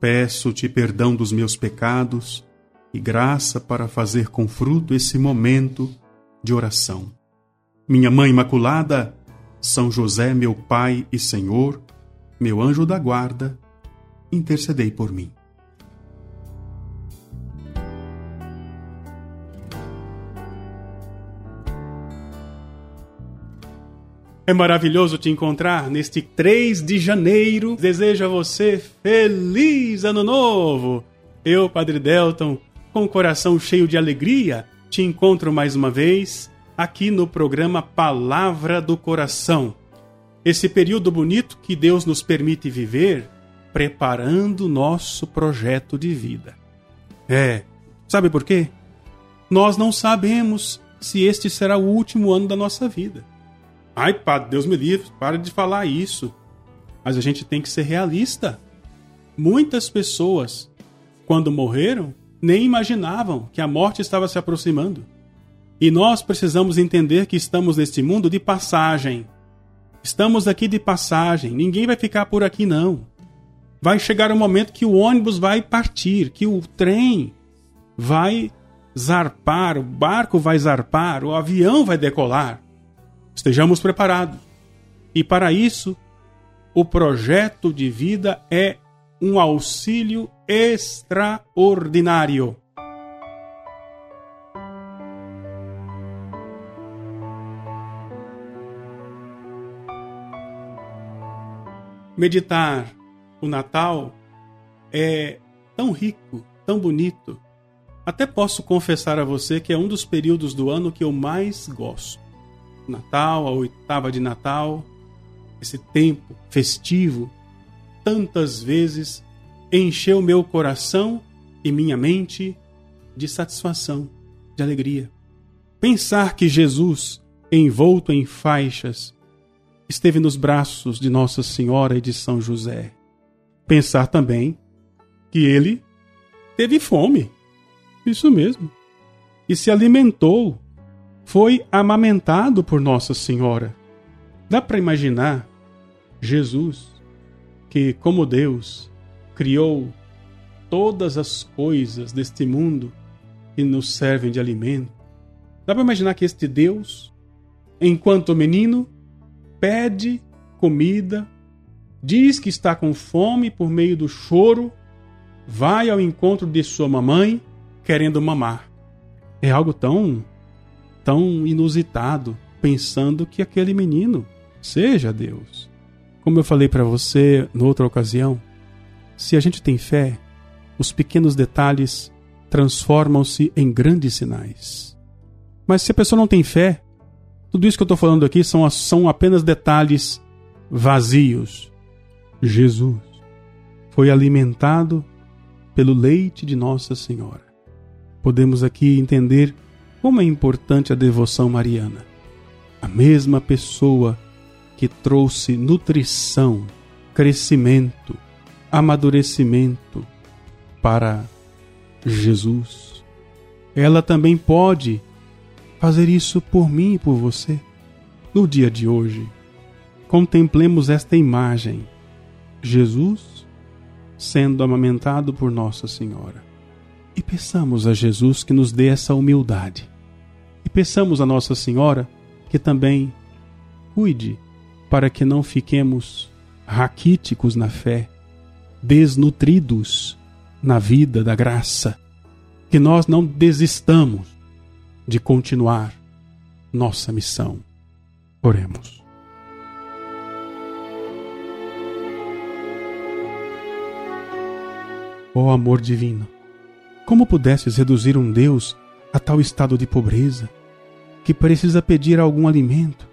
Peço-te perdão dos meus pecados e graça para fazer com fruto esse momento de oração. Minha Mãe Imaculada, São José, meu Pai e Senhor, meu anjo da guarda, intercedei por mim. É maravilhoso te encontrar neste 3 de janeiro. Desejo a você feliz ano novo. Eu, Padre Delton, com o coração cheio de alegria, te encontro mais uma vez aqui no programa Palavra do Coração. Esse período bonito que Deus nos permite viver, preparando nosso projeto de vida. É, sabe por quê? Nós não sabemos se este será o último ano da nossa vida. Ai, padre, Deus me livre, para de falar isso. Mas a gente tem que ser realista. Muitas pessoas, quando morreram, nem imaginavam que a morte estava se aproximando. E nós precisamos entender que estamos neste mundo de passagem. Estamos aqui de passagem, ninguém vai ficar por aqui não. Vai chegar o um momento que o ônibus vai partir, que o trem vai zarpar, o barco vai zarpar, o avião vai decolar. Estejamos preparados. E para isso, o projeto de vida é um auxílio extraordinário. Meditar o Natal é tão rico, tão bonito. Até posso confessar a você que é um dos períodos do ano que eu mais gosto. Natal, a oitava de Natal, esse tempo festivo, tantas vezes encheu meu coração e minha mente de satisfação, de alegria. Pensar que Jesus, envolto em faixas, esteve nos braços de Nossa Senhora e de São José. Pensar também que ele teve fome. Isso mesmo. E se alimentou foi amamentado por Nossa Senhora. Dá para imaginar Jesus, que, como Deus, criou todas as coisas deste mundo que nos servem de alimento. Dá para imaginar que este Deus, enquanto menino, pede comida, diz que está com fome por meio do choro, vai ao encontro de sua mamãe querendo mamar. É algo tão tão inusitado, pensando que aquele menino seja Deus. Como eu falei para você noutra ocasião, se a gente tem fé, os pequenos detalhes transformam-se em grandes sinais. Mas se a pessoa não tem fé, tudo isso que eu estou falando aqui são, são apenas detalhes vazios. Jesus foi alimentado pelo leite de Nossa Senhora. Podemos aqui entender como é importante a devoção mariana. A mesma pessoa que trouxe nutrição, crescimento, amadurecimento para Jesus, ela também pode fazer isso por mim e por você. No dia de hoje, contemplemos esta imagem: Jesus sendo amamentado por Nossa Senhora. E peçamos a Jesus que nos dê essa humildade e peçamos a Nossa Senhora que também cuide para que não fiquemos raquíticos na fé, desnutridos na vida da graça, que nós não desistamos de continuar nossa missão. Oremos. Ó oh, amor divino, como pudesses reduzir um Deus a tal estado de pobreza que precisa pedir algum alimento.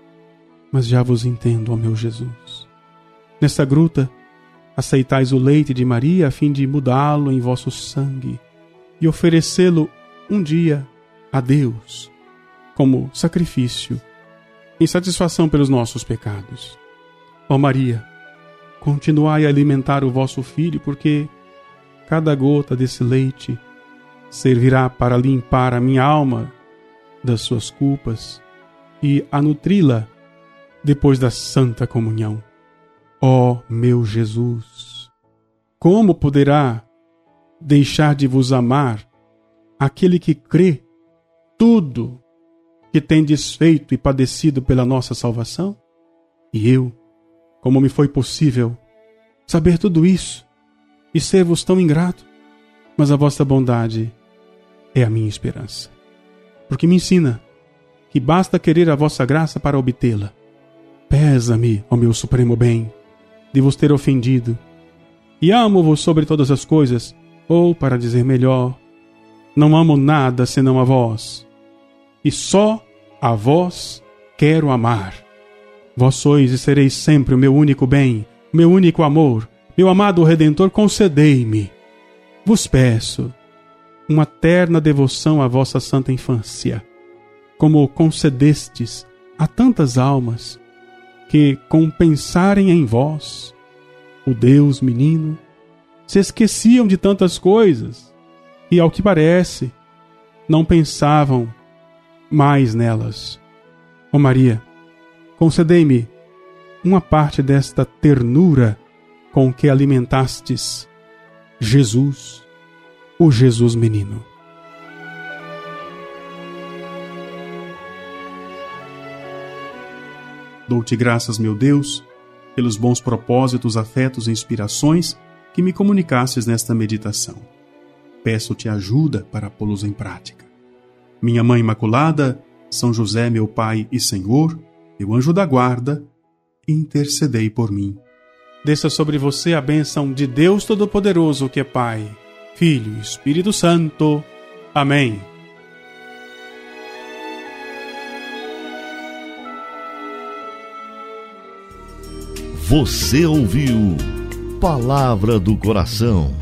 Mas já vos entendo, ó meu Jesus. Nesta gruta, aceitais o leite de Maria a fim de mudá-lo em vosso sangue e oferecê-lo um dia a Deus como sacrifício em satisfação pelos nossos pecados. Ó Maria, continuai a alimentar o vosso filho, porque cada gota desse leite servirá para limpar a minha alma das suas culpas e a nutri-la depois da santa comunhão. Ó meu Jesus, como poderá deixar de vos amar aquele que crê tudo que tem desfeito e padecido pela nossa salvação? E eu, como me foi possível saber tudo isso e ser-vos tão ingrato? Mas a vossa bondade é a minha esperança. Porque me ensina que basta querer a vossa graça para obtê-la. Pesa-me, ó meu supremo bem, de vos ter ofendido. E amo-vos sobre todas as coisas, ou, para dizer melhor, não amo nada senão a vós. E só a vós quero amar. Vós sois e sereis sempre o meu único bem, meu único amor. Meu amado Redentor, concedei-me. Vos peço uma terna devoção à vossa santa infância, como concedestes a tantas almas que, com pensarem em vós, o Deus menino, se esqueciam de tantas coisas e, ao que parece, não pensavam mais nelas. Ó oh Maria, concedei-me uma parte desta ternura com que alimentastes Jesus, o Jesus menino. Dou-te graças, meu Deus, pelos bons propósitos, afetos e inspirações que me comunicastes nesta meditação. Peço-te ajuda para pô-los em prática. Minha Mãe Imaculada, São José, meu Pai e Senhor, meu anjo da guarda, intercedei por mim. Desça sobre você a bênção de Deus Todo-Poderoso, que é Pai, Filho e Espírito Santo. Amém. Você ouviu Palavra do Coração